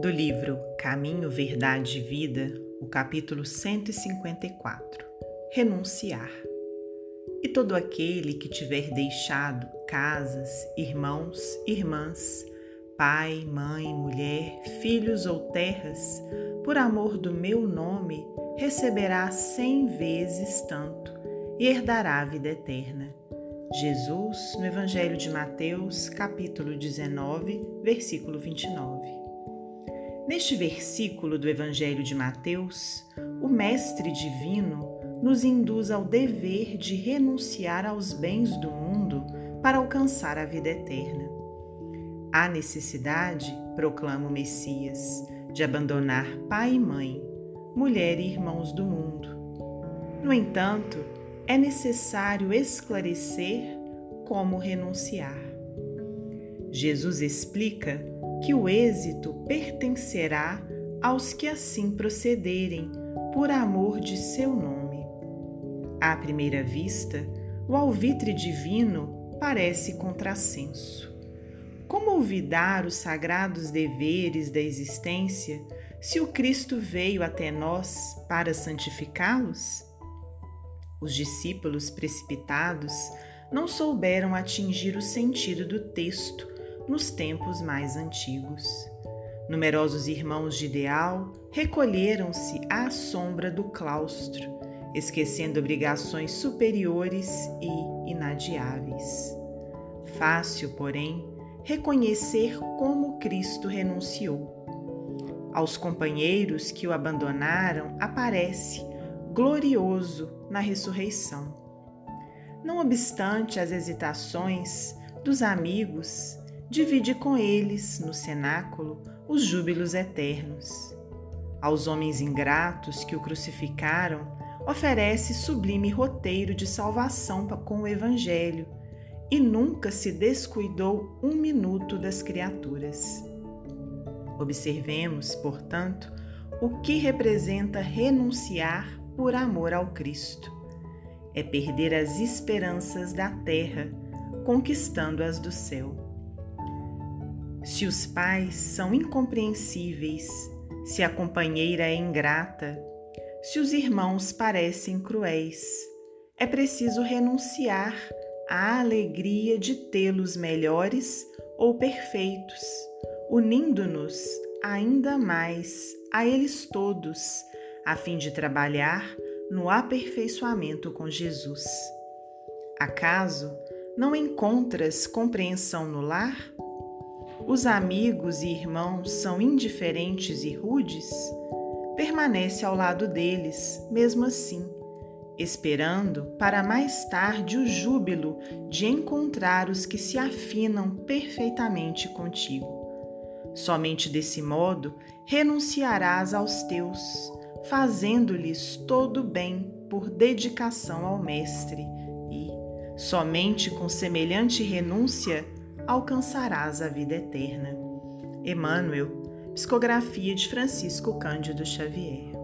Do livro Caminho, Verdade e Vida, o capítulo 154 Renunciar. E todo aquele que tiver deixado casas, irmãos, irmãs, pai, mãe, mulher, filhos ou terras, por amor do meu nome, receberá cem vezes tanto e herdará a vida eterna. Jesus, no Evangelho de Mateus, capítulo 19, versículo 29. Neste versículo do Evangelho de Mateus, o Mestre Divino nos induz ao dever de renunciar aos bens do mundo para alcançar a vida eterna. Há necessidade, proclama o Messias, de abandonar pai e mãe, mulher e irmãos do mundo. No entanto, é necessário esclarecer como renunciar. Jesus explica que o êxito pertencerá aos que assim procederem por amor de seu nome. À primeira vista, o alvitre divino parece contrassenso. Como olvidar os sagrados deveres da existência se o Cristo veio até nós para santificá-los? Os discípulos precipitados não souberam atingir o sentido do texto nos tempos mais antigos. Numerosos irmãos de ideal recolheram-se à sombra do claustro, esquecendo obrigações superiores e inadiáveis. Fácil, porém, reconhecer como Cristo renunciou. Aos companheiros que o abandonaram, aparece glorioso na ressurreição. Não obstante as hesitações dos amigos, divide com eles, no cenáculo, os júbilos eternos. Aos homens ingratos que o crucificaram, oferece sublime roteiro de salvação com o Evangelho e nunca se descuidou um minuto das criaturas. Observemos, portanto, o que representa renunciar por amor ao Cristo. É perder as esperanças da terra, conquistando as do céu. Se os pais são incompreensíveis, se a companheira é ingrata, se os irmãos parecem cruéis, é preciso renunciar à alegria de tê-los melhores ou perfeitos, unindo-nos ainda mais a eles todos a fim de trabalhar no aperfeiçoamento com Jesus. Acaso não encontras compreensão no lar? Os amigos e irmãos são indiferentes e rudes? Permanece ao lado deles, mesmo assim, esperando para mais tarde o júbilo de encontrar os que se afinam perfeitamente contigo. Somente desse modo renunciarás aos teus fazendo-lhes todo bem por dedicação ao Mestre, e, somente com semelhante renúncia, alcançarás a vida eterna. Emmanuel, psicografia de Francisco Cândido Xavier.